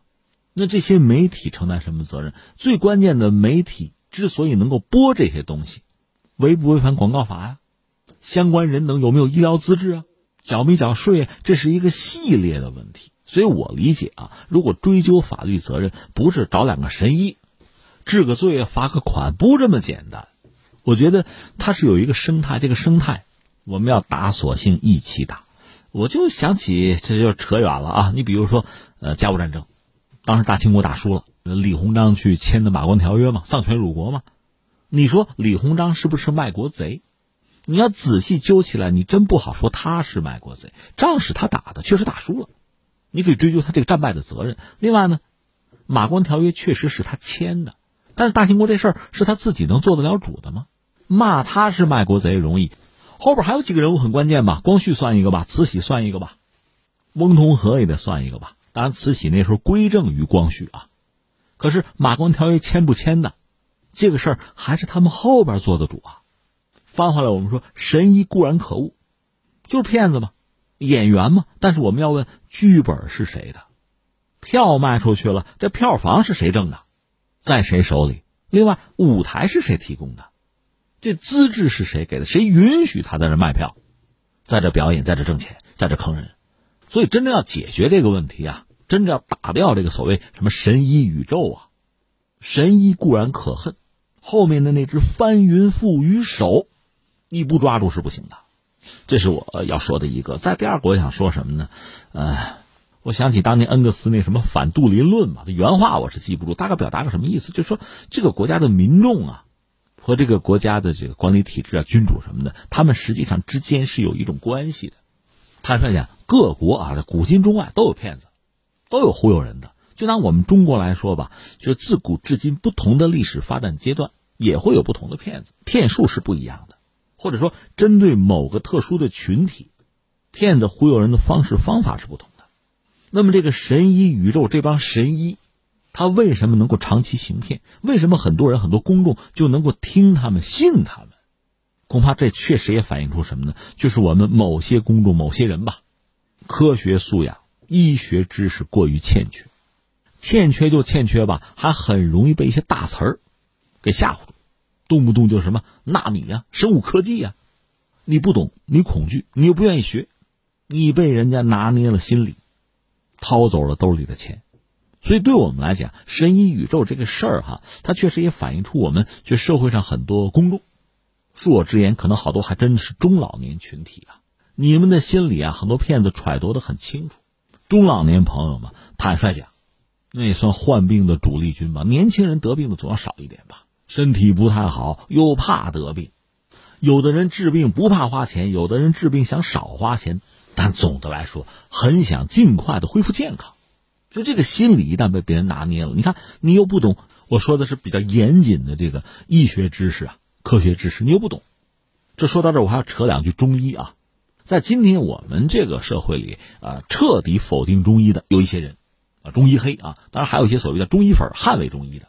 那这些媒体承担什么责任？最关键的，媒体之所以能够播这些东西，违不违反广告法呀？相关人等有没有医疗资质啊？缴没缴税？这是一个系列的问题。所以我理解啊，如果追究法律责任，不是找两个神医治个罪罚个款，不这么简单。我觉得它是有一个生态，这个生态我们要打，索性一起打。我就想起，这就扯远了啊。你比如说，呃，甲午战争，当时大清国打输了，李鸿章去签的马关条约嘛，丧权辱国嘛。你说李鸿章是不是卖国贼？你要仔细揪起来，你真不好说他是卖国贼。仗是他打的，确实打输了。你可以追究他这个战败的责任。另外呢，马关条约确实是他签的，但是大清国这事儿是他自己能做得了主的吗？骂他是卖国贼容易，后边还有几个人物很关键吧？光绪算一个吧，慈禧算一个吧，翁同龢也得算一个吧。当然，慈禧那时候归正于光绪啊。可是马关条约签不签的，这个事儿还是他们后边做的主啊。翻回来，我们说神医固然可恶，就是骗子嘛，演员嘛。但是我们要问，剧本是谁的？票卖出去了，这票房是谁挣的？在谁手里？另外，舞台是谁提供的？这资质是谁给的？谁允许他在这卖票，在这表演，在这挣钱，在这坑人？所以，真正要解决这个问题啊，真正要打掉这个所谓什么神医宇宙啊，神医固然可恨，后面的那只翻云覆雨手，你不抓住是不行的。这是我要说的一个。在第二个，我想说什么呢？呃。我想起当年恩格斯那什么反杜林论嘛，这原话我是记不住，大概表达个什么意思？就是说这个国家的民众啊，和这个国家的这个管理体制啊、君主什么的，他们实际上之间是有一种关系的。坦率讲，各国啊，古今中外都有骗子，都有忽悠人的。就拿我们中国来说吧，就自古至今不同的历史发展阶段，也会有不同的骗子，骗术是不一样的，或者说针对某个特殊的群体，骗子忽悠人的方式方法是不同的。那么，这个神医宇宙这帮神医，他为什么能够长期行骗？为什么很多人、很多公众就能够听他们、信他们？恐怕这确实也反映出什么呢？就是我们某些公众、某些人吧，科学素养、医学知识过于欠缺，欠缺就欠缺吧，还很容易被一些大词儿给吓唬住，动不动就什么纳米啊、生物科技啊，你不懂，你恐惧，你又不愿意学，你被人家拿捏了心理。掏走了兜里的钱，所以对我们来讲，神医宇宙这个事儿哈，它确实也反映出我们就社会上很多公众，恕我直言，可能好多还真的是中老年群体啊。你们的心里啊，很多骗子揣度的很清楚。中老年朋友们，坦率讲，那也算患病的主力军吧。年轻人得病的总要少一点吧，身体不太好又怕得病，有的人治病不怕花钱，有的人治病想少花钱。但总的来说，很想尽快的恢复健康，就这个心理一旦被别人拿捏了，你看你又不懂，我说的是比较严谨的这个医学知识啊，科学知识，你又不懂。这说到这，我还要扯两句中医啊，在今天我们这个社会里啊，彻底否定中医的有一些人，啊，中医黑啊，当然还有一些所谓的中医粉捍卫中医的。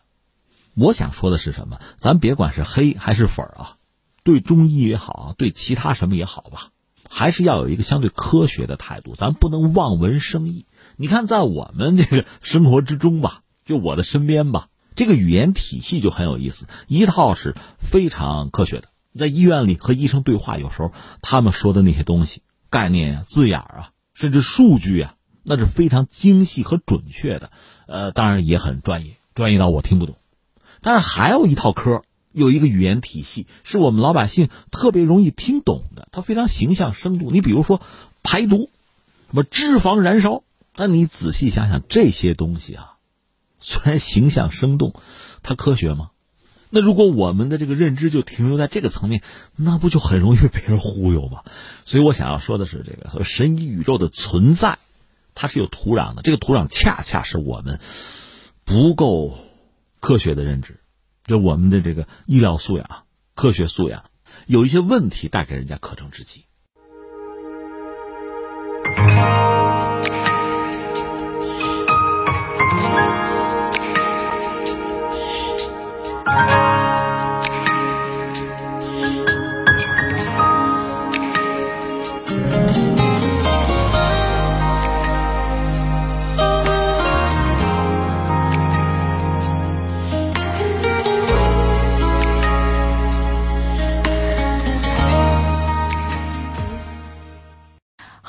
我想说的是什么？咱别管是黑还是粉啊，对中医也好，对其他什么也好吧。还是要有一个相对科学的态度，咱不能望文生义。你看，在我们这个生活之中吧，就我的身边吧，这个语言体系就很有意思，一套是非常科学的。在医院里和医生对话，有时候他们说的那些东西、概念啊、字眼啊，甚至数据啊，那是非常精细和准确的。呃，当然也很专业，专业到我听不懂。但是还有一套科。有一个语言体系是我们老百姓特别容易听懂的，它非常形象生动。你比如说排毒，什么脂肪燃烧，但你仔细想想这些东西啊，虽然形象生动，它科学吗？那如果我们的这个认知就停留在这个层面，那不就很容易被别人忽悠吗？所以我想要说的是，这个神医宇宙的存在，它是有土壤的。这个土壤恰恰是我们不够科学的认知。就我们的这个医疗素养、科学素养，有一些问题带给人家可乘之机。